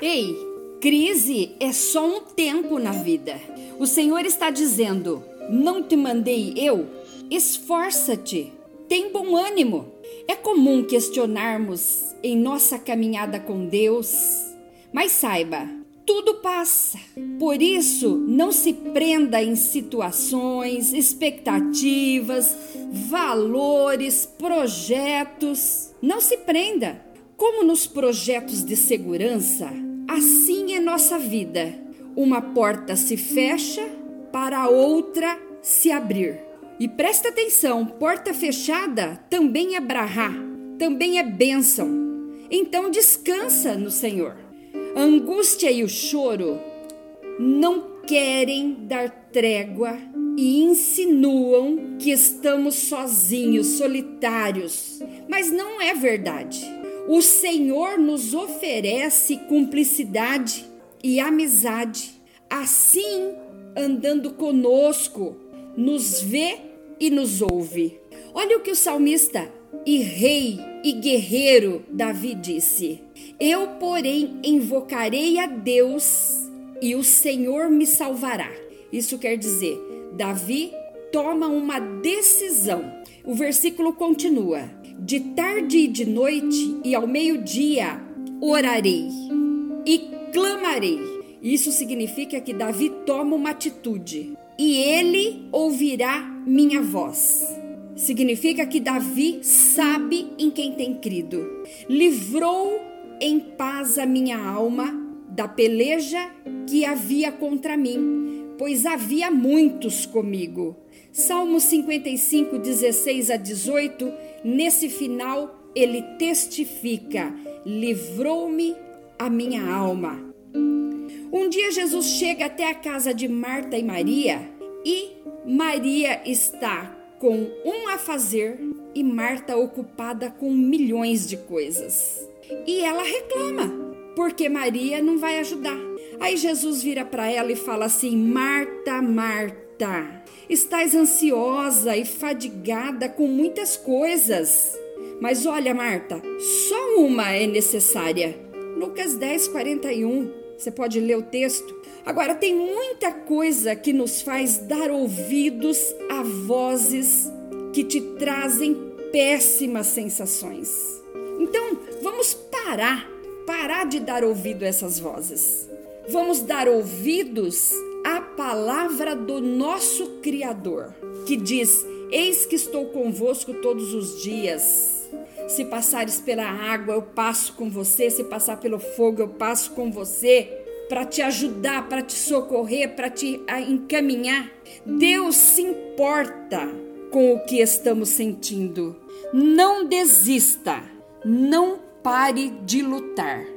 Ei, crise é só um tempo na vida. O Senhor está dizendo: Não te mandei eu? Esforça-te, tem bom ânimo. É comum questionarmos em nossa caminhada com Deus, mas saiba, tudo passa. Por isso, não se prenda em situações, expectativas, valores, projetos. Não se prenda. Como nos projetos de segurança, assim é nossa vida. Uma porta se fecha para outra se abrir. E presta atenção: porta fechada também é brahá, também é bênção. Então descansa no Senhor. A angústia e o choro não querem dar trégua e insinuam que estamos sozinhos, solitários. Mas não é verdade. O Senhor nos oferece cumplicidade e amizade. Assim, andando conosco, nos vê e nos ouve. Olha o que o salmista e rei e guerreiro Davi disse: Eu, porém, invocarei a Deus e o Senhor me salvará. Isso quer dizer, Davi toma uma decisão. O versículo continua: de tarde e de noite e ao meio-dia orarei e clamarei. Isso significa que Davi toma uma atitude e ele ouvirá minha voz. Significa que Davi sabe em quem tem crido. Livrou em paz a minha alma da peleja que havia contra mim, pois havia muitos comigo. Salmo 55, 16 a 18, nesse final ele testifica: livrou-me a minha alma. Um dia Jesus chega até a casa de Marta e Maria e Maria está com um a fazer e Marta ocupada com milhões de coisas. E ela reclama, porque Maria não vai ajudar. Aí Jesus vira para ela e fala assim: Marta, Marta, Estás ansiosa e fadigada com muitas coisas. Mas olha, Marta, só uma é necessária. Lucas 10, 41. Você pode ler o texto. Agora, tem muita coisa que nos faz dar ouvidos a vozes que te trazem péssimas sensações. Então, vamos parar, parar de dar ouvido a essas vozes. Vamos dar ouvidos palavra do nosso Criador, que diz: Eis que estou convosco todos os dias. Se passares pela água, eu passo com você. Se passar pelo fogo, eu passo com você. Para te ajudar, para te socorrer, para te encaminhar. Deus se importa com o que estamos sentindo. Não desista, não pare de lutar.